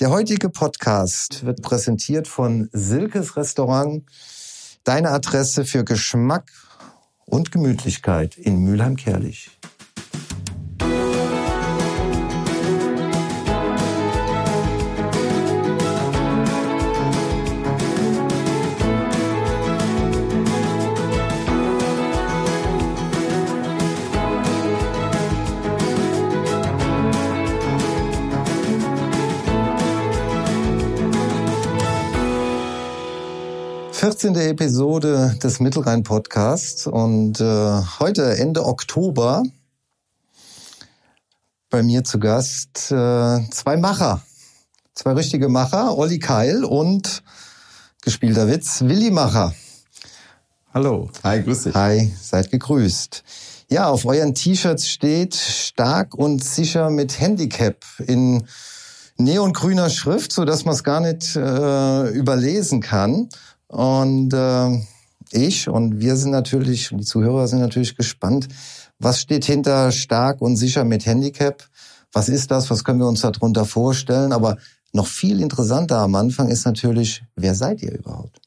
Der heutige Podcast wird präsentiert von Silkes Restaurant, deine Adresse für Geschmack und Gemütlichkeit in Mülheim-Kerlich. 14. Episode des Mittelrhein-Podcasts und äh, heute Ende Oktober bei mir zu Gast äh, zwei Macher, zwei richtige Macher, Olli Keil und gespielter Witz, Willi Macher. Hallo. Hi, grüß dich. Hi, seid gegrüßt. Ja, auf euren T-Shirts steht stark und sicher mit Handicap in neongrüner Schrift, so dass man es gar nicht äh, überlesen kann. Und äh, ich und wir sind natürlich, die Zuhörer sind natürlich gespannt, was steht hinter stark und sicher mit Handicap? Was ist das? Was können wir uns darunter vorstellen? Aber noch viel interessanter am Anfang ist natürlich, wer seid ihr überhaupt?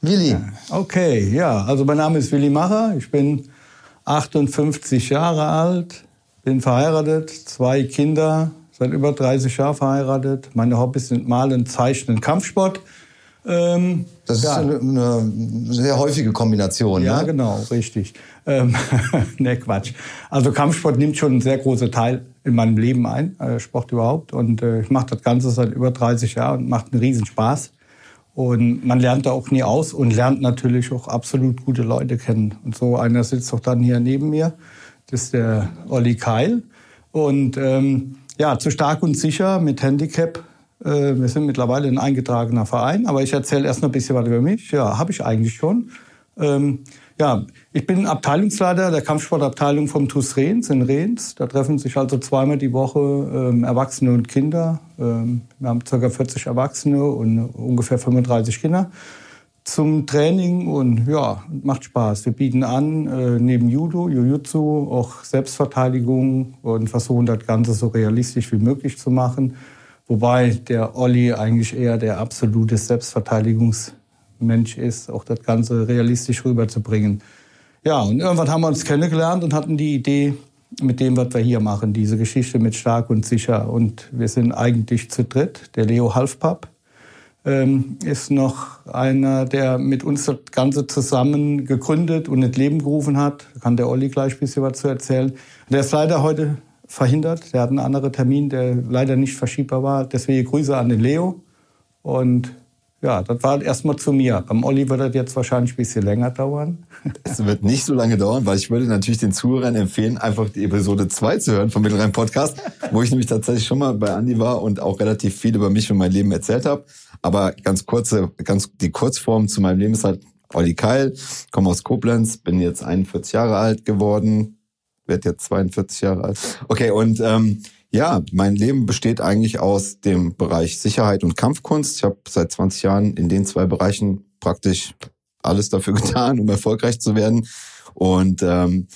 Willi. Okay, ja, also mein Name ist Willi Macher. Ich bin 58 Jahre alt, bin verheiratet, zwei Kinder, seit über 30 Jahren verheiratet. Meine Hobbys sind Malen, Zeichnen, Kampfsport. Ähm, das ja. ist eine, eine, sehr häufige Kombination. Ja, ne? genau, richtig. Ähm, ne, Quatsch. Also Kampfsport nimmt schon einen sehr großen Teil in meinem Leben ein, äh, Sport überhaupt. Und äh, ich mache das Ganze seit über 30 Jahren und macht einen Riesenspaß. Und man lernt da auch nie aus und lernt natürlich auch absolut gute Leute kennen. Und so einer sitzt auch dann hier neben mir. Das ist der Olli Keil. Und ähm, ja, zu stark und sicher mit Handicap wir sind mittlerweile ein eingetragener Verein, aber ich erzähle erst noch ein bisschen was über mich. Ja, habe ich eigentlich schon. Ähm, ja, ich bin Abteilungsleiter der Kampfsportabteilung vom TuS Rehns in Rehns. Da treffen sich also zweimal die Woche ähm, Erwachsene und Kinder. Ähm, wir haben ca. 40 Erwachsene und ungefähr 35 Kinder zum Training und ja, macht Spaß. Wir bieten an, äh, neben Judo, Jujutsu, auch Selbstverteidigung und versuchen das Ganze so realistisch wie möglich zu machen. Wobei der Olli eigentlich eher der absolute Selbstverteidigungsmensch ist, auch das Ganze realistisch rüberzubringen. Ja, und irgendwann haben wir uns kennengelernt und hatten die Idee, mit dem, was wir hier machen, diese Geschichte mit stark und sicher. Und wir sind eigentlich zu dritt. Der Leo Halfpapp ähm, ist noch einer, der mit uns das Ganze zusammen gegründet und ins Leben gerufen hat. Da kann der Olli gleich ein bisschen was zu erzählen. Der ist leider heute verhindert. Der hat einen anderen Termin, der leider nicht verschiebbar war. Deswegen Grüße an den Leo. Und ja, das war erstmal zu mir. Beim Olli wird das jetzt wahrscheinlich ein bisschen länger dauern. Es wird nicht so lange dauern, weil ich würde natürlich den Zuhörern empfehlen, einfach die Episode 2 zu hören vom Mittelrhein Podcast, wo ich nämlich tatsächlich schon mal bei Andi war und auch relativ viel über mich und mein Leben erzählt habe. Aber ganz kurze, ganz die Kurzform zu meinem Leben ist halt Olli Keil, komme aus Koblenz, bin jetzt 41 Jahre alt geworden, werde jetzt 42 Jahre alt. Okay, und ähm, ja, mein Leben besteht eigentlich aus dem Bereich Sicherheit und Kampfkunst. Ich habe seit 20 Jahren in den zwei Bereichen praktisch alles dafür getan, um erfolgreich zu werden. Und ähm,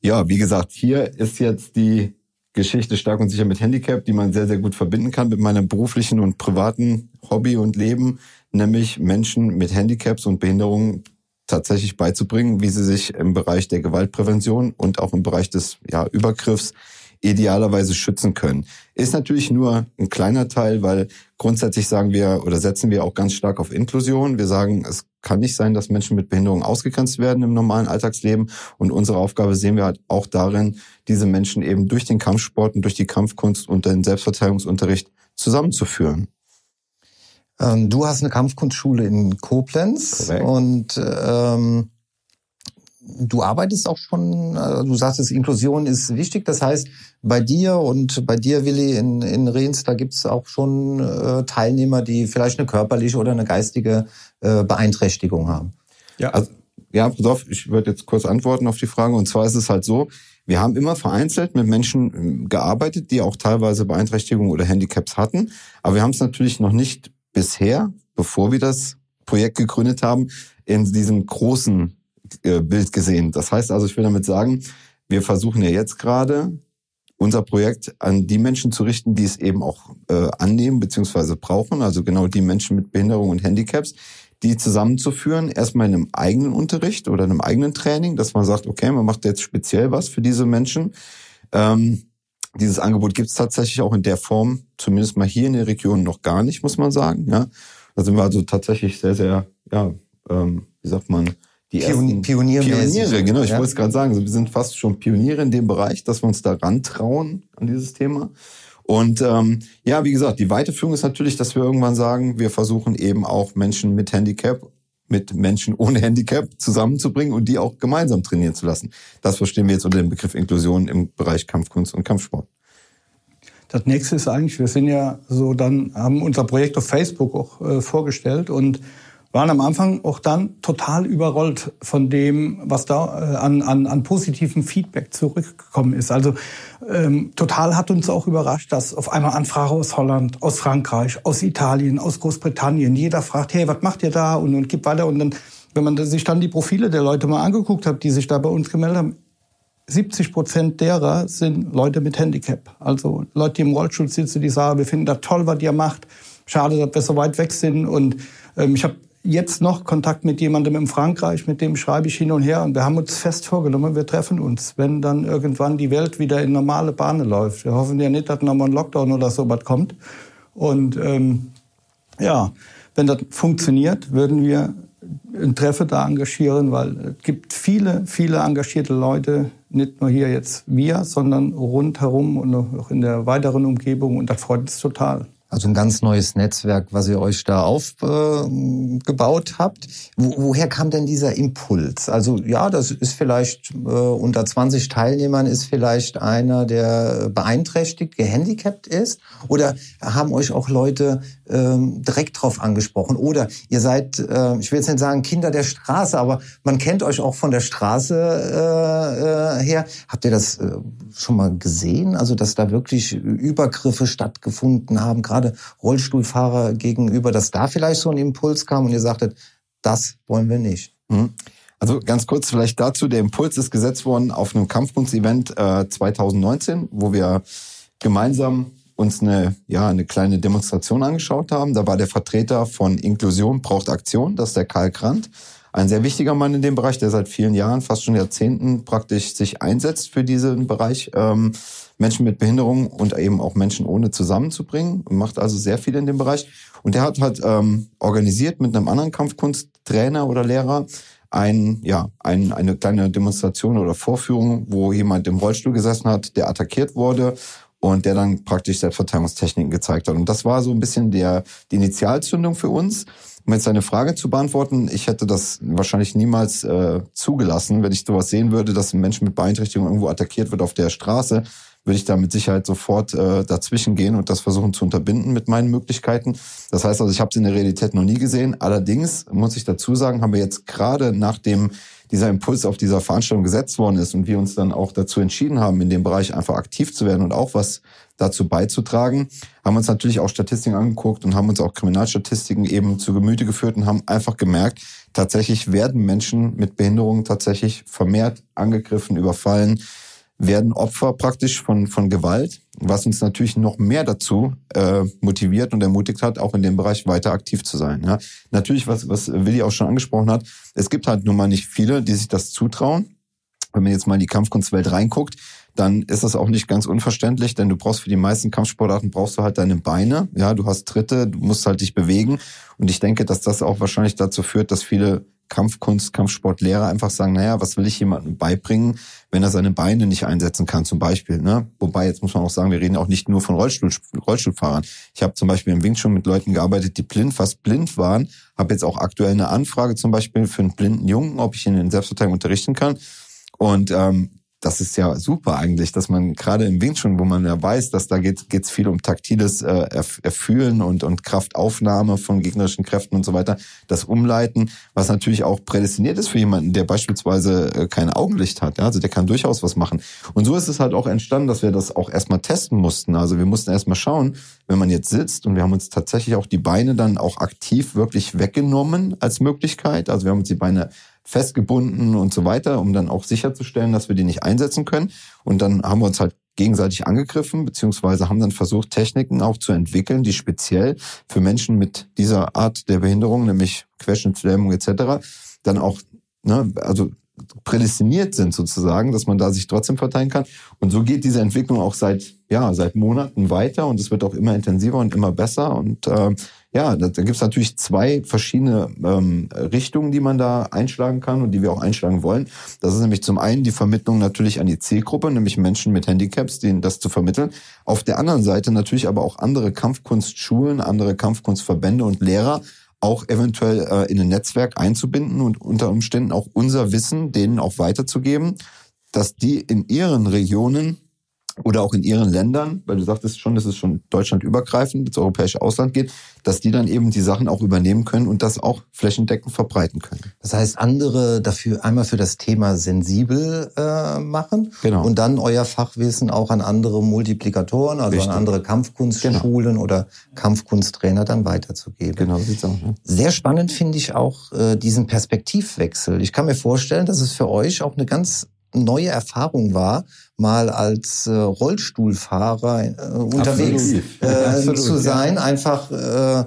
ja, wie gesagt, hier ist jetzt die Geschichte stark und sicher mit Handicap, die man sehr, sehr gut verbinden kann mit meinem beruflichen und privaten Hobby und Leben, nämlich Menschen mit Handicaps und Behinderungen tatsächlich beizubringen, wie sie sich im Bereich der Gewaltprävention und auch im Bereich des ja, Übergriffs idealerweise schützen können. Ist natürlich nur ein kleiner Teil, weil grundsätzlich sagen wir oder setzen wir auch ganz stark auf Inklusion. Wir sagen, es kann nicht sein, dass Menschen mit Behinderung ausgegrenzt werden im normalen Alltagsleben. Und unsere Aufgabe sehen wir halt auch darin, diese Menschen eben durch den Kampfsport und durch die Kampfkunst und den Selbstverteidigungsunterricht zusammenzuführen. Ähm, du hast eine Kampfkunstschule in Koblenz Korrekt. und ähm, du arbeitest auch schon, äh, du sagst, Inklusion ist wichtig. Das heißt, bei dir und bei dir, Willi, in, in Rehns, da gibt es auch schon äh, Teilnehmer, die vielleicht eine körperliche oder eine geistige äh, Beeinträchtigung haben. Ja, also, ja, pass auf, ich würde jetzt kurz antworten auf die Frage. Und zwar ist es halt so, wir haben immer vereinzelt mit Menschen ähm, gearbeitet, die auch teilweise Beeinträchtigungen oder Handicaps hatten. Aber wir haben es natürlich noch nicht bisher, bevor wir das Projekt gegründet haben, in diesem großen äh, Bild gesehen. Das heißt also, ich will damit sagen, wir versuchen ja jetzt gerade unser Projekt an die Menschen zu richten, die es eben auch äh, annehmen bzw. brauchen, also genau die Menschen mit Behinderung und Handicaps, die zusammenzuführen, erstmal in einem eigenen Unterricht oder einem eigenen Training, dass man sagt, okay, man macht jetzt speziell was für diese Menschen. Ähm, dieses Angebot gibt es tatsächlich auch in der Form, zumindest mal hier in der Region noch gar nicht, muss man sagen. Ja, da sind wir also tatsächlich sehr, sehr, ja, ähm, wie sagt man, die Pion Pioniere. Pioniere, genau. Ich ja. wollte es gerade sagen. Wir sind fast schon Pioniere in dem Bereich, dass wir uns da rantrauen an dieses Thema. Und ähm, ja, wie gesagt, die Weiterführung ist natürlich, dass wir irgendwann sagen, wir versuchen eben auch Menschen mit Handicap mit Menschen ohne Handicap zusammenzubringen und die auch gemeinsam trainieren zu lassen. Das verstehen wir jetzt unter dem Begriff Inklusion im Bereich Kampfkunst und Kampfsport. Das nächste ist eigentlich, wir sind ja so dann, haben unser Projekt auf Facebook auch äh, vorgestellt und waren am Anfang auch dann total überrollt von dem, was da äh, an, an, an positivem Feedback zurückgekommen ist. Also ähm, total hat uns auch überrascht, dass auf einmal Anfrage aus Holland, aus Frankreich, aus Italien, aus Großbritannien, jeder fragt, hey, was macht ihr da? Und, und gibt weiter. Und dann, wenn man sich dann die Profile der Leute mal angeguckt hat, die sich da bei uns gemeldet haben, 70 Prozent derer sind Leute mit Handicap. Also Leute, die im Rollstuhl sitzen, die sagen, wir finden das toll, was ihr macht. Schade, dass wir so weit weg sind. Und ähm, ich habe jetzt noch Kontakt mit jemandem in Frankreich, mit dem schreibe ich hin und her und wir haben uns fest vorgenommen, wir treffen uns, wenn dann irgendwann die Welt wieder in normale Bahnen läuft. Wir hoffen ja nicht, dass nochmal ein Lockdown oder so was kommt. Und ähm, ja, wenn das funktioniert, würden wir ein Treffen da engagieren, weil es gibt viele, viele engagierte Leute, nicht nur hier jetzt wir, sondern rundherum und auch in der weiteren Umgebung und das freut uns total. Also ein ganz neues Netzwerk, was ihr euch da aufgebaut äh, habt. Wo, woher kam denn dieser Impuls? Also ja, das ist vielleicht äh, unter 20 Teilnehmern ist vielleicht einer, der beeinträchtigt, gehandicapt ist. Oder haben euch auch Leute ähm, direkt drauf angesprochen? Oder ihr seid, äh, ich will jetzt nicht sagen Kinder der Straße, aber man kennt euch auch von der Straße äh, äh, her. Habt ihr das äh, schon mal gesehen? Also dass da wirklich Übergriffe stattgefunden haben? gerade Rollstuhlfahrer gegenüber, dass da vielleicht so ein Impuls kam und ihr sagtet, das wollen wir nicht. Mhm. Also ganz kurz vielleicht dazu, der Impuls ist gesetzt worden auf einem Kampfkunst-Event äh, 2019, wo wir gemeinsam uns eine, ja, eine kleine Demonstration angeschaut haben. Da war der Vertreter von Inklusion braucht Aktion, das ist der Karl Krandt. Ein sehr wichtiger Mann in dem Bereich, der seit vielen Jahren, fast schon Jahrzehnten praktisch sich einsetzt für diesen Bereich. Ähm, Menschen mit Behinderung und eben auch Menschen ohne zusammenzubringen. Macht also sehr viel in dem Bereich. Und der hat halt ähm, organisiert mit einem anderen Kampfkunsttrainer oder Lehrer ein, ja, ein, eine kleine Demonstration oder Vorführung, wo jemand im Rollstuhl gesessen hat, der attackiert wurde und der dann praktisch Selbstverteidigungstechniken gezeigt hat. Und das war so ein bisschen der, die Initialzündung für uns. Um jetzt eine Frage zu beantworten, ich hätte das wahrscheinlich niemals äh, zugelassen, wenn ich sowas sehen würde, dass ein Mensch mit Beeinträchtigung irgendwo attackiert wird auf der Straße würde ich da mit Sicherheit sofort äh, dazwischen gehen und das versuchen zu unterbinden mit meinen Möglichkeiten. Das heißt also, ich habe es in der Realität noch nie gesehen. Allerdings muss ich dazu sagen, haben wir jetzt gerade nachdem dieser Impuls auf dieser Veranstaltung gesetzt worden ist und wir uns dann auch dazu entschieden haben, in dem Bereich einfach aktiv zu werden und auch was dazu beizutragen, haben uns natürlich auch Statistiken angeguckt und haben uns auch Kriminalstatistiken eben zu Gemüte geführt und haben einfach gemerkt, tatsächlich werden Menschen mit Behinderungen tatsächlich vermehrt angegriffen, überfallen, werden Opfer praktisch von, von Gewalt, was uns natürlich noch mehr dazu äh, motiviert und ermutigt hat, auch in dem Bereich weiter aktiv zu sein. Ja. Natürlich, was, was Willi auch schon angesprochen hat, es gibt halt nun mal nicht viele, die sich das zutrauen. Wenn man jetzt mal in die Kampfkunstwelt reinguckt, dann ist das auch nicht ganz unverständlich, denn du brauchst für die meisten Kampfsportarten brauchst du halt deine Beine, ja, du hast Tritte, du musst halt dich bewegen und ich denke, dass das auch wahrscheinlich dazu führt, dass viele Kampfkunst, Kampfsportlehrer einfach sagen, naja, was will ich jemandem beibringen, wenn er seine Beine nicht einsetzen kann, zum Beispiel. Ne? Wobei, jetzt muss man auch sagen, wir reden auch nicht nur von Rollstuhl, Rollstuhlfahrern. Ich habe zum Beispiel im Wing schon mit Leuten gearbeitet, die blind, fast blind waren. Habe jetzt auch aktuell eine Anfrage zum Beispiel für einen blinden Jungen, ob ich ihn in Selbstverteidigung unterrichten kann. Und ähm, das ist ja super eigentlich, dass man gerade im Wing Chun, wo man ja weiß, dass da geht es viel um taktiles äh, Erfühlen und, und Kraftaufnahme von gegnerischen Kräften und so weiter, das Umleiten, was natürlich auch prädestiniert ist für jemanden, der beispielsweise äh, kein Augenlicht hat. Ja? Also der kann durchaus was machen. Und so ist es halt auch entstanden, dass wir das auch erstmal testen mussten. Also wir mussten erstmal schauen, wenn man jetzt sitzt und wir haben uns tatsächlich auch die Beine dann auch aktiv wirklich weggenommen als Möglichkeit. Also wir haben uns die Beine festgebunden und so weiter, um dann auch sicherzustellen, dass wir die nicht einsetzen können. Und dann haben wir uns halt gegenseitig angegriffen, beziehungsweise haben dann versucht, Techniken auch zu entwickeln, die speziell für Menschen mit dieser Art der Behinderung, nämlich Querschnittslähmung etc., dann auch, ne, also prädestiniert sind sozusagen, dass man da sich trotzdem verteilen kann. Und so geht diese Entwicklung auch seit ja seit Monaten weiter und es wird auch immer intensiver und immer besser. Und äh, ja, da, da gibt es natürlich zwei verschiedene ähm, Richtungen, die man da einschlagen kann und die wir auch einschlagen wollen. Das ist nämlich zum einen die Vermittlung natürlich an die Zielgruppe, nämlich Menschen mit Handicaps, denen das zu vermitteln. Auf der anderen Seite natürlich aber auch andere Kampfkunstschulen, andere Kampfkunstverbände und Lehrer auch eventuell äh, in ein Netzwerk einzubinden und unter Umständen auch unser Wissen denen auch weiterzugeben, dass die in ihren Regionen oder auch in ihren Ländern, weil du sagtest schon, dass es schon deutschlandübergreifend ins europäische Ausland geht, dass die dann eben die Sachen auch übernehmen können und das auch flächendeckend verbreiten können. Das heißt, andere dafür einmal für das Thema sensibel äh, machen genau. und dann euer Fachwissen auch an andere Multiplikatoren, also Richtig. an andere Kampfkunstschulen genau. oder Kampfkunsttrainer dann weiterzugeben. Genau, sieht's aus. Ja. Sehr spannend finde ich auch äh, diesen Perspektivwechsel. Ich kann mir vorstellen, dass es für euch auch eine ganz neue Erfahrung war, mal als äh, Rollstuhlfahrer äh, unterwegs äh, zu sein, ja. einfach äh,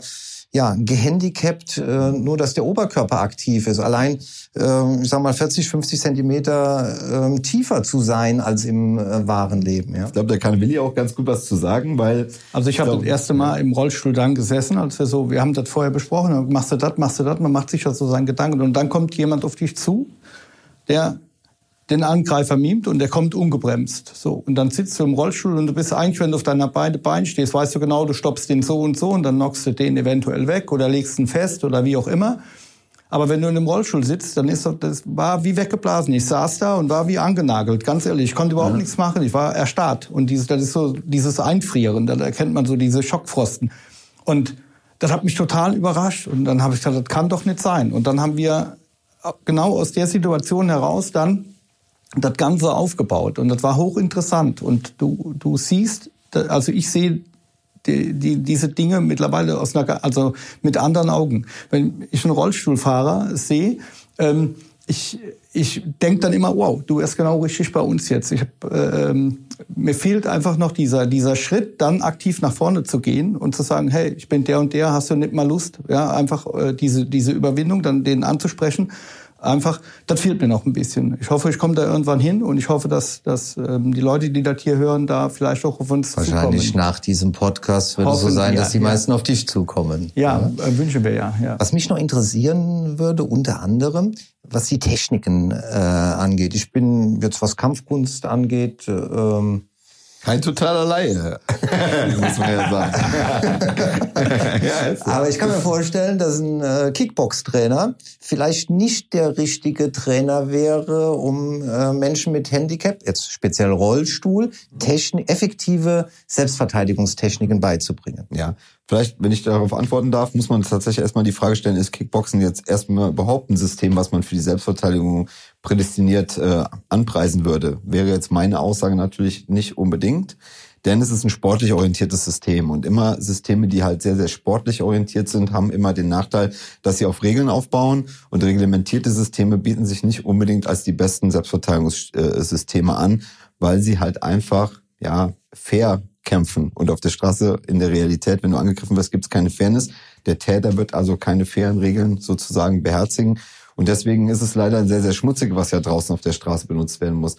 ja gehandicapt, äh, nur dass der Oberkörper aktiv ist. Allein, äh, ich sag mal, 40, 50 Zentimeter äh, tiefer zu sein als im äh, wahren Leben. Ja? Ich glaube, da kann Willi auch ganz gut was zu sagen, weil also ich habe das erste Mal im Rollstuhl dann gesessen, als wir so, wir haben das vorher besprochen, machst du das, machst du das, man macht sich ja so seinen Gedanken und dann kommt jemand auf dich zu, der den Angreifer mimt und der kommt ungebremst. So. Und dann sitzt du im Rollstuhl und du bist eigentlich, wenn du auf deiner beide Beine stehst, weißt du genau, du stoppst den so und so und dann knockst du den eventuell weg oder legst ihn fest oder wie auch immer. Aber wenn du in einem Rollstuhl sitzt, dann ist das, das war wie weggeblasen. Ich saß da und war wie angenagelt. Ganz ehrlich, ich konnte überhaupt ja. nichts machen. Ich war erstarrt. Und dieses, das ist so dieses Einfrieren. Da erkennt man so diese Schockfrosten. Und das hat mich total überrascht. Und dann habe ich gesagt, das kann doch nicht sein. Und dann haben wir genau aus der Situation heraus dann das Ganze aufgebaut. Und das war hochinteressant. Und du, du siehst, also ich sehe die, die, diese Dinge mittlerweile aus einer, also mit anderen Augen. Wenn ich einen Rollstuhlfahrer sehe, ähm, ich, ich denke dann immer, wow, du wärst genau richtig bei uns jetzt. Ich hab, ähm, mir fehlt einfach noch dieser, dieser Schritt, dann aktiv nach vorne zu gehen und zu sagen, hey, ich bin der und der, hast du nicht mal Lust? Ja, einfach äh, diese, diese Überwindung, dann den anzusprechen einfach, das fehlt mir noch ein bisschen. Ich hoffe, ich komme da irgendwann hin und ich hoffe, dass, dass ähm, die Leute, die das hier hören, da vielleicht auch auf uns Wahrscheinlich zukommen. nach diesem Podcast wird es so sein, dass die meisten auf dich zukommen. Ja, ja. Äh, wünschen wir ja, ja. Was mich noch interessieren würde, unter anderem, was die Techniken äh, angeht. Ich bin jetzt, was Kampfkunst angeht, äh, ähm, kein totaler Laie, muss man ja sagen. ja, Aber ich kann mir vorstellen, dass ein äh, Kickbox-Trainer vielleicht nicht der richtige Trainer wäre, um äh, Menschen mit Handicap, jetzt speziell Rollstuhl, Technik, effektive Selbstverteidigungstechniken beizubringen. Ja, Vielleicht, wenn ich darauf antworten darf, muss man tatsächlich erstmal die Frage stellen, ist Kickboxen jetzt erstmal überhaupt ein System, was man für die Selbstverteidigung prädestiniert äh, anpreisen würde? Wäre jetzt meine Aussage natürlich nicht unbedingt, denn es ist ein sportlich orientiertes System und immer Systeme, die halt sehr, sehr sportlich orientiert sind, haben immer den Nachteil, dass sie auf Regeln aufbauen und reglementierte Systeme bieten sich nicht unbedingt als die besten Selbstverteidigungssysteme an, weil sie halt einfach ja fair kämpfen. Und auf der Straße in der Realität, wenn du angegriffen wirst, gibt es keine Fairness. Der Täter wird also keine fairen Regeln sozusagen beherzigen. Und deswegen ist es leider sehr, sehr schmutzig, was ja draußen auf der Straße benutzt werden muss.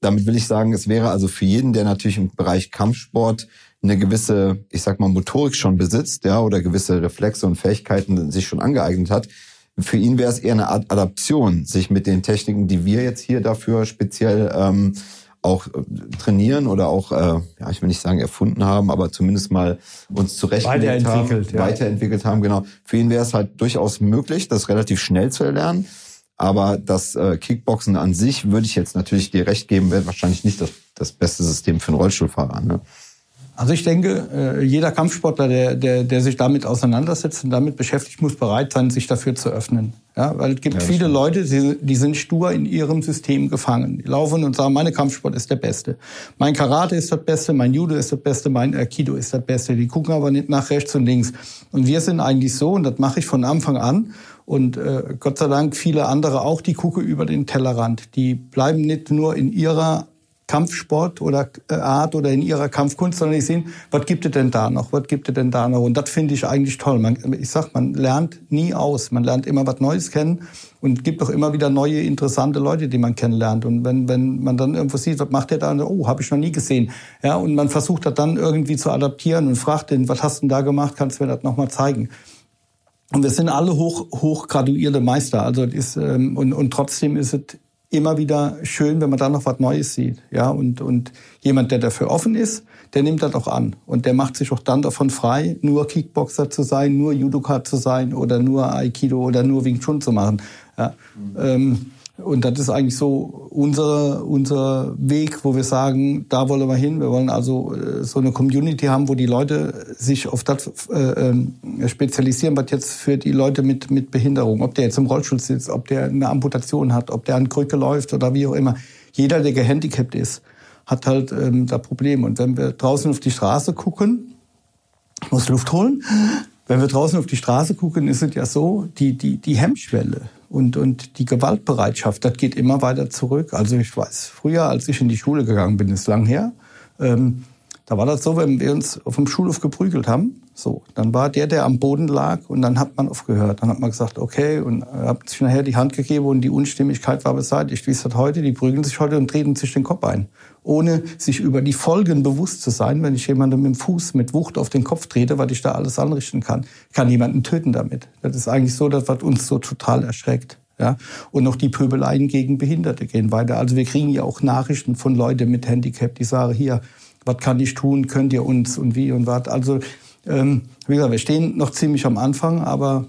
Damit will ich sagen, es wäre also für jeden, der natürlich im Bereich Kampfsport eine gewisse, ich sag mal, Motorik schon besitzt, ja, oder gewisse Reflexe und Fähigkeiten sich schon angeeignet hat, für ihn wäre es eher eine Art Adaption, sich mit den Techniken, die wir jetzt hier dafür speziell ähm, auch äh, trainieren oder auch, äh, ja, ich will nicht sagen erfunden haben, aber zumindest mal uns zurechtgelegt weiterentwickelt, haben, ja. weiterentwickelt haben, genau. Für ihn wäre es halt durchaus möglich, das relativ schnell zu erlernen. Aber das äh, Kickboxen an sich würde ich jetzt natürlich dir recht geben, wäre wahrscheinlich nicht das, das beste System für einen Rollstuhlfahrer. Ne? Also ich denke, äh, jeder Kampfsportler, der, der, der sich damit auseinandersetzt und damit beschäftigt, muss bereit sein, sich dafür zu öffnen. Ja, weil es gibt ja, viele stimmt. Leute, die, die sind stur in ihrem System gefangen. Die laufen und sagen, meine Kampfsport ist der Beste. Mein Karate ist das Beste, mein Judo ist das Beste, mein Aikido ist das Beste. Die gucken aber nicht nach rechts und links. Und wir sind eigentlich so, und das mache ich von Anfang an, und äh, Gott sei Dank viele andere auch, die gucken über den Tellerrand. Die bleiben nicht nur in ihrer Kampfsport oder äh, Art oder in ihrer Kampfkunst, sondern die sehen, was gibt es denn da noch, was gibt es denn da noch. Und das finde ich eigentlich toll. Man, ich sag, man lernt nie aus, man lernt immer was Neues kennen und gibt auch immer wieder neue, interessante Leute, die man kennenlernt. Und wenn, wenn man dann irgendwo sieht, was macht der da, oh, habe ich noch nie gesehen. Ja, und man versucht das dann irgendwie zu adaptieren und fragt den, was hast du da gemacht, kannst du mir das nochmal zeigen. Und wir sind alle hoch, hoch graduierte Meister. Also ist, ähm, und, und trotzdem ist es immer wieder schön, wenn man da noch was Neues sieht. Ja, und, und jemand, der dafür offen ist, der nimmt das auch an. Und der macht sich auch dann davon frei, nur Kickboxer zu sein, nur Judoka zu sein oder nur Aikido oder nur Wing Chun zu machen. Ja. Mhm. Ähm, und das ist eigentlich so unser, unser Weg, wo wir sagen, da wollen wir hin. Wir wollen also äh, so eine Community haben, wo die Leute sich auf das äh, ähm, spezialisieren, was jetzt für die Leute mit, mit Behinderung, ob der jetzt im Rollstuhl sitzt, ob der eine Amputation hat, ob der an Krücke läuft oder wie auch immer. Jeder, der gehandicapt ist, hat halt ähm, da Problem. Und wenn wir draußen auf die Straße gucken, muss Luft holen, wenn wir draußen auf die Straße gucken, ist es ja so, die, die, die Hemmschwelle und, und die Gewaltbereitschaft, das geht immer weiter zurück. Also ich weiß, früher, als ich in die Schule gegangen bin, ist lang her, ähm, da war das so, wenn wir uns auf dem Schulhof geprügelt haben, so, dann war der, der am Boden lag und dann hat man aufgehört. Dann hat man gesagt, okay, und hat sich nachher die Hand gegeben und die Unstimmigkeit war beseitigt. Wie ist das heute? Die prügeln sich heute und treten sich den Kopf ein. Ohne sich über die Folgen bewusst zu sein, wenn ich jemandem mit dem Fuß mit Wucht auf den Kopf trete, was ich da alles anrichten kann. Kann jemanden töten damit. Das ist eigentlich so, das, was uns so total erschreckt. Ja, und noch die Pöbeleien gegen Behinderte gehen weiter. Also wir kriegen ja auch Nachrichten von Leuten mit Handicap, die sagen, hier, was kann ich tun, könnt ihr uns und wie und was. Also ähm, wie gesagt, wir stehen noch ziemlich am Anfang, aber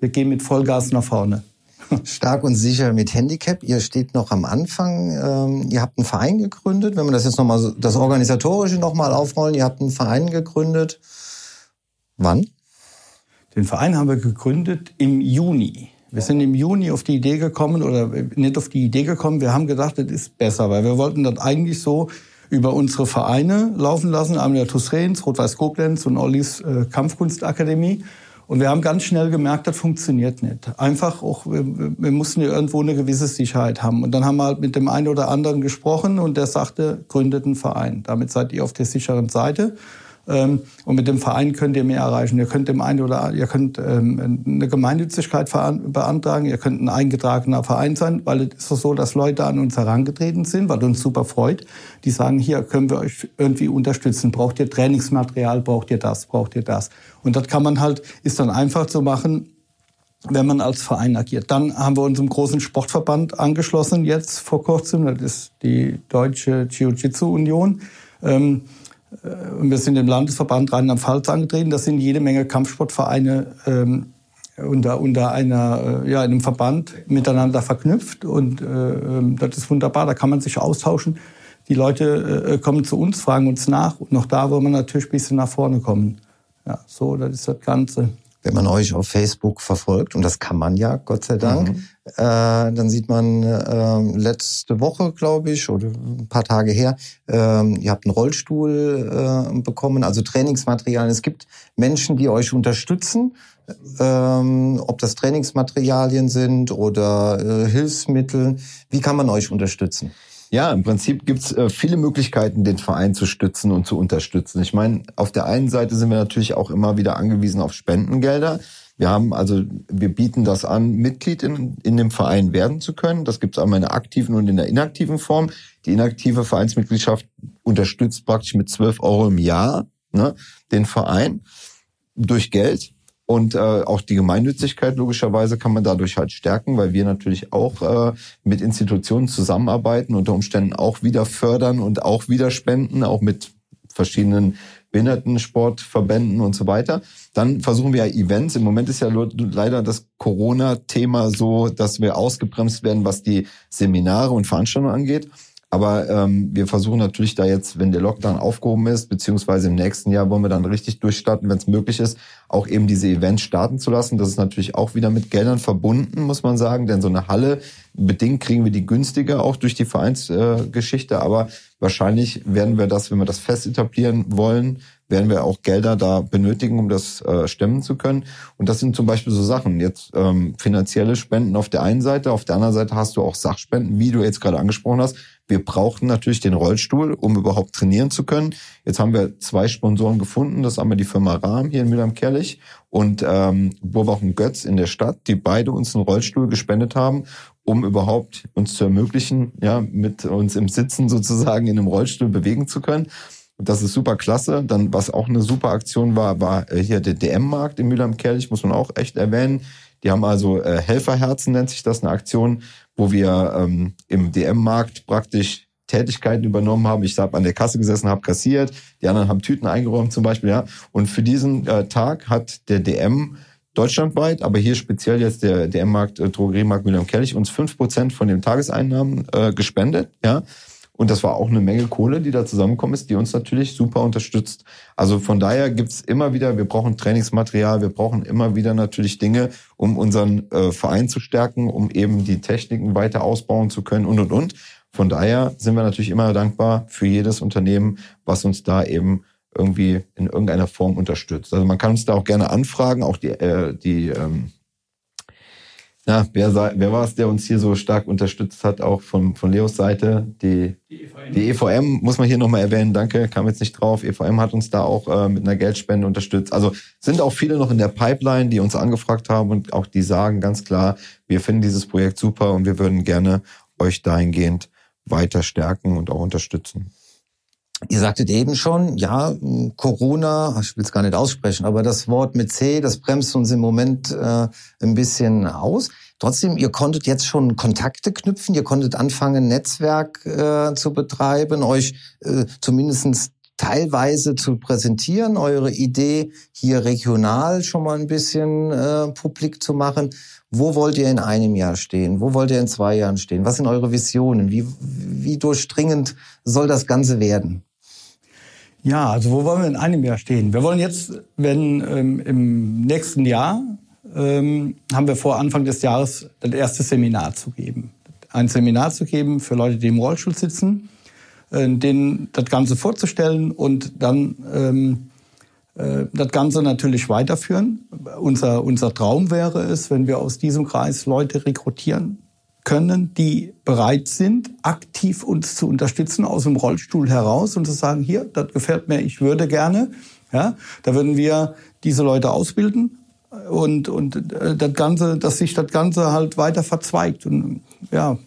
wir gehen mit Vollgas nach vorne. Stark und sicher mit Handicap. Ihr steht noch am Anfang. Ähm, ihr habt einen Verein gegründet. Wenn wir das jetzt nochmal, das Organisatorische nochmal aufrollen, ihr habt einen Verein gegründet. Wann? Den Verein haben wir gegründet im Juni. Wir sind im Juni auf die Idee gekommen, oder nicht auf die Idee gekommen, wir haben gedacht, das ist besser, weil wir wollten das eigentlich so über unsere Vereine laufen lassen, Arminia Tusrens, Rot-Weiß Koblenz und Ollis äh, Kampfkunstakademie. Und wir haben ganz schnell gemerkt, das funktioniert nicht. Einfach auch, wir, wir mussten ja irgendwo eine gewisse Sicherheit haben. Und dann haben wir halt mit dem einen oder anderen gesprochen und der sagte, gründet einen Verein. Damit seid ihr auf der sicheren Seite. Ähm, und mit dem Verein könnt ihr mehr erreichen. Ihr könnt dem einen oder ihr könnt ähm, eine Gemeinnützigkeit beantragen, ihr könnt ein eingetragener Verein sein, weil es ist so, dass Leute an uns herangetreten sind, was uns super freut. Die sagen, hier können wir euch irgendwie unterstützen. Braucht ihr Trainingsmaterial, braucht ihr das, braucht ihr das. Und das kann man halt, ist dann einfach zu machen, wenn man als Verein agiert. Dann haben wir uns im großen Sportverband angeschlossen, jetzt vor kurzem, das ist die Deutsche Jiu-Jitsu-Union. Ähm, äh, und wir sind im Landesverband Rheinland-Pfalz angetreten. Das sind jede Menge Kampfsportvereine ähm, unter, unter einer, äh, ja, einem Verband miteinander verknüpft. Und äh, ähm, das ist wunderbar, da kann man sich austauschen. Die Leute äh, kommen zu uns, fragen uns nach. Und noch da wollen wir natürlich ein bisschen nach vorne kommen. Ja, so, das ist das Ganze wenn man euch auf Facebook verfolgt, und das kann man ja, Gott sei Dank, mhm. äh, dann sieht man äh, letzte Woche, glaube ich, oder ein paar Tage her, äh, ihr habt einen Rollstuhl äh, bekommen, also Trainingsmaterialien. Es gibt Menschen, die euch unterstützen, ähm, ob das Trainingsmaterialien sind oder äh, Hilfsmittel. Wie kann man euch unterstützen? Ja, im Prinzip gibt's äh, viele Möglichkeiten, den Verein zu stützen und zu unterstützen. Ich meine, auf der einen Seite sind wir natürlich auch immer wieder angewiesen auf Spendengelder. Wir haben also, wir bieten das an, Mitglied in, in dem Verein werden zu können. Das gibt's einmal in der aktiven und in der inaktiven Form. Die inaktive Vereinsmitgliedschaft unterstützt praktisch mit 12 Euro im Jahr ne, den Verein durch Geld. Und äh, auch die Gemeinnützigkeit logischerweise kann man dadurch halt stärken, weil wir natürlich auch äh, mit Institutionen zusammenarbeiten, unter Umständen auch wieder fördern und auch wieder spenden, auch mit verschiedenen Behindertensportverbänden und so weiter. Dann versuchen wir ja Events. Im Moment ist ja leider das Corona-Thema so, dass wir ausgebremst werden, was die Seminare und Veranstaltungen angeht. Aber ähm, wir versuchen natürlich da jetzt, wenn der Lockdown aufgehoben ist, beziehungsweise im nächsten Jahr wollen wir dann richtig durchstarten, wenn es möglich ist, auch eben diese Events starten zu lassen. Das ist natürlich auch wieder mit Geldern verbunden, muss man sagen, denn so eine Halle, bedingt kriegen wir die günstiger auch durch die Vereinsgeschichte, äh, aber wahrscheinlich werden wir das, wenn wir das fest etablieren wollen, werden wir auch Gelder da benötigen, um das äh, stemmen zu können. Und das sind zum Beispiel so Sachen. Jetzt ähm, finanzielle Spenden auf der einen Seite, auf der anderen Seite hast du auch Sachspenden, wie du jetzt gerade angesprochen hast. Wir brauchten natürlich den Rollstuhl, um überhaupt trainieren zu können. Jetzt haben wir zwei Sponsoren gefunden. Das haben wir die Firma Rahm hier in Mülheim-Kerlich und ähm, Burbach und Götz in der Stadt, die beide uns einen Rollstuhl gespendet haben, um überhaupt uns zu ermöglichen, ja, mit uns im Sitzen sozusagen in einem Rollstuhl bewegen zu können. Das ist super klasse. Dann, was auch eine super Aktion war, war äh, hier der DM-Markt in Mülheim-Kerlich, muss man auch echt erwähnen. Die haben also äh, Helferherzen, nennt sich das, eine Aktion, wo wir ähm, im DM-Markt praktisch Tätigkeiten übernommen haben. Ich habe an der Kasse gesessen, habe kassiert, die anderen haben Tüten eingeräumt zum Beispiel. ja. Und für diesen äh, Tag hat der DM deutschlandweit, aber hier speziell jetzt der DM-Markt, äh, Drogeriemarkt Mülheim-Kelch uns fünf Prozent von den Tageseinnahmen äh, gespendet. ja. Und das war auch eine Menge Kohle, die da zusammenkommen ist, die uns natürlich super unterstützt. Also von daher gibt's immer wieder, wir brauchen Trainingsmaterial, wir brauchen immer wieder natürlich Dinge, um unseren äh, Verein zu stärken, um eben die Techniken weiter ausbauen zu können und, und, und. Von daher sind wir natürlich immer dankbar für jedes Unternehmen, was uns da eben irgendwie in irgendeiner Form unterstützt. Also man kann uns da auch gerne anfragen, auch die, äh, die ähm, na, wer, wer war es, der uns hier so stark unterstützt hat, auch von, von Leos Seite? Die, die, EVM. die EVM muss man hier nochmal erwähnen, danke, kam jetzt nicht drauf. EVM hat uns da auch äh, mit einer Geldspende unterstützt. Also sind auch viele noch in der Pipeline, die uns angefragt haben und auch die sagen ganz klar, wir finden dieses Projekt super und wir würden gerne euch dahingehend weiter stärken und auch unterstützen. Ihr sagtet eben schon, ja, Corona, ich will es gar nicht aussprechen, aber das Wort mit C, das bremst uns im Moment äh, ein bisschen aus. Trotzdem, ihr konntet jetzt schon Kontakte knüpfen, ihr konntet anfangen, Netzwerk äh, zu betreiben, euch äh, zumindest teilweise zu präsentieren, eure Idee hier regional schon mal ein bisschen äh, publik zu machen. Wo wollt ihr in einem Jahr stehen? Wo wollt ihr in zwei Jahren stehen? Was sind eure Visionen? Wie, wie durchdringend soll das Ganze werden? Ja, also wo wollen wir in einem Jahr stehen? Wir wollen jetzt, wenn ähm, im nächsten Jahr ähm, haben wir vor, Anfang des Jahres das erste Seminar zu geben. Ein Seminar zu geben für Leute, die im Rollstuhl sitzen, äh, denen das Ganze vorzustellen und dann ähm, äh, das Ganze natürlich weiterführen. Unser, unser Traum wäre es, wenn wir aus diesem Kreis Leute rekrutieren können, die bereit sind, aktiv uns zu unterstützen aus dem Rollstuhl heraus und zu sagen, hier, das gefällt mir, ich würde gerne. Ja, da würden wir diese Leute ausbilden und, und äh, das Ganze, dass sich das Ganze halt weiter verzweigt. Und ja,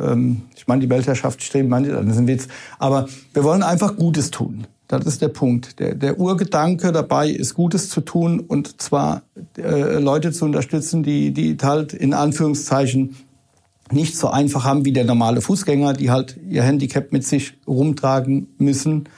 ähm, ich meine, die Weltherrschaft streben manche, das ist ein Witz. Aber wir wollen einfach Gutes tun. Das ist der Punkt. Der, der Urgedanke dabei ist, Gutes zu tun und zwar äh, Leute zu unterstützen, die, die halt in Anführungszeichen nicht so einfach haben wie der normale Fußgänger, die halt ihr Handicap mit sich rumtragen müssen.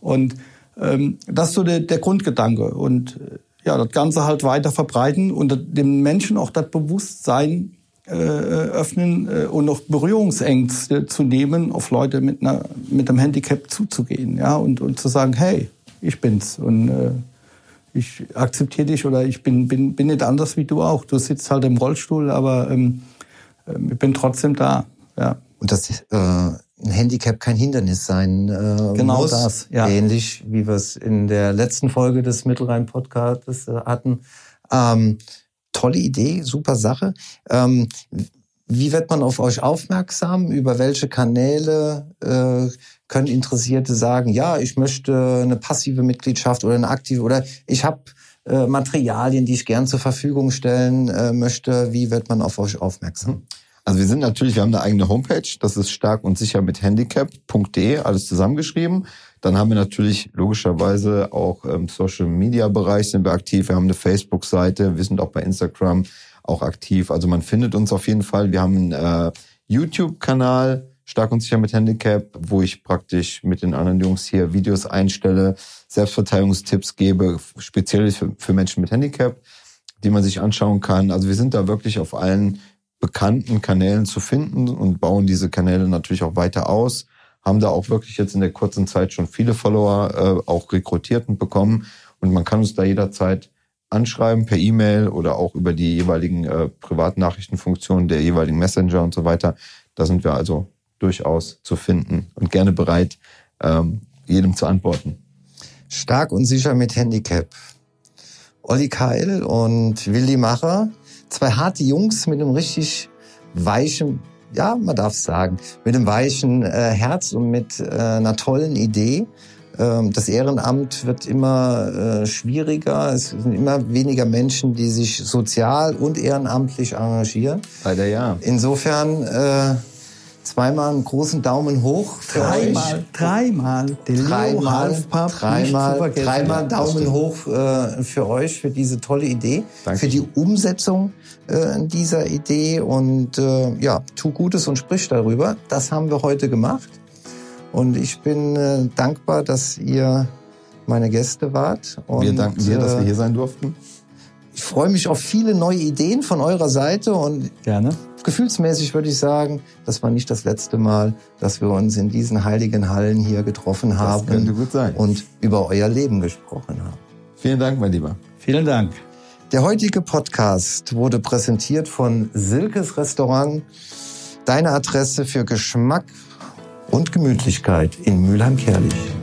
Und ähm, das ist so der, der Grundgedanke. Und äh, ja, das Ganze halt weiter verbreiten und dem Menschen auch das Bewusstsein äh, öffnen äh, und noch Berührungsängste zu nehmen, auf Leute mit, einer, mit einem Handicap zuzugehen. Ja, und, und zu sagen, hey, ich bin's. Und äh, ich akzeptiere dich oder ich bin, bin, bin nicht anders wie du auch. Du sitzt halt im Rollstuhl, aber ähm, ich bin trotzdem da. Ja. Und dass äh, ein Handicap kein Hindernis sein äh, genau muss. das. Ja. Ähnlich wie wir es in der letzten Folge des Mittelrhein-Podcasts äh, hatten. Ähm, tolle Idee, super Sache. Ähm, wie wird man auf euch aufmerksam? Über welche Kanäle äh, können Interessierte sagen, ja, ich möchte eine passive Mitgliedschaft oder eine aktive oder ich habe äh, Materialien, die ich gern zur Verfügung stellen äh, möchte. Wie wird man auf euch aufmerksam? Also wir sind natürlich, wir haben eine eigene Homepage, das ist stark und sicher mit handicap.de, alles zusammengeschrieben. Dann haben wir natürlich logischerweise auch im Social Media Bereich sind wir aktiv. Wir haben eine Facebook-Seite, wir sind auch bei Instagram auch aktiv. Also man findet uns auf jeden Fall. Wir haben einen äh, YouTube-Kanal, stark und sicher mit Handicap, wo ich praktisch mit den anderen Jungs hier Videos einstelle, Selbstverteidigungstipps gebe, speziell für, für Menschen mit Handicap, die man sich anschauen kann. Also wir sind da wirklich auf allen bekannten Kanälen zu finden und bauen diese Kanäle natürlich auch weiter aus. Haben da auch wirklich jetzt in der kurzen Zeit schon viele Follower äh, auch rekrutiert und bekommen. Und man kann uns da jederzeit anschreiben per E-Mail oder auch über die jeweiligen äh, Privatnachrichtenfunktionen der jeweiligen Messenger und so weiter. Da sind wir also durchaus zu finden und gerne bereit, ähm, jedem zu antworten. Stark und sicher mit Handicap. Olli Keil und Willi Macher. Zwei harte Jungs mit einem richtig weichen, ja, man darf sagen, mit einem weichen äh, Herz und mit äh, einer tollen Idee. Ähm, das Ehrenamt wird immer äh, schwieriger. Es sind immer weniger Menschen, die sich sozial und ehrenamtlich engagieren. Leider ja. Insofern äh, zweimal einen großen Daumen hoch für Dreimal, euch. dreimal. Leo Dreimal, dreimal, dreimal Daumen hoch äh, für euch, für diese tolle Idee, Danke. für die Umsetzung äh, dieser Idee und äh, ja, tu Gutes und sprich darüber. Das haben wir heute gemacht und ich bin äh, dankbar, dass ihr meine Gäste wart. Und, Wir danken dir, dass äh, wir hier sein durften. Ich freue mich auf viele neue Ideen von eurer Seite und Gerne. Gefühlsmäßig würde ich sagen, das war nicht das letzte Mal, dass wir uns in diesen heiligen Hallen hier getroffen haben könnte gut sein. und über euer Leben gesprochen haben. Vielen Dank, mein Lieber. Vielen Dank. Der heutige Podcast wurde präsentiert von Silkes Restaurant, deine Adresse für Geschmack und Gemütlichkeit in Mülheim-Kerlich.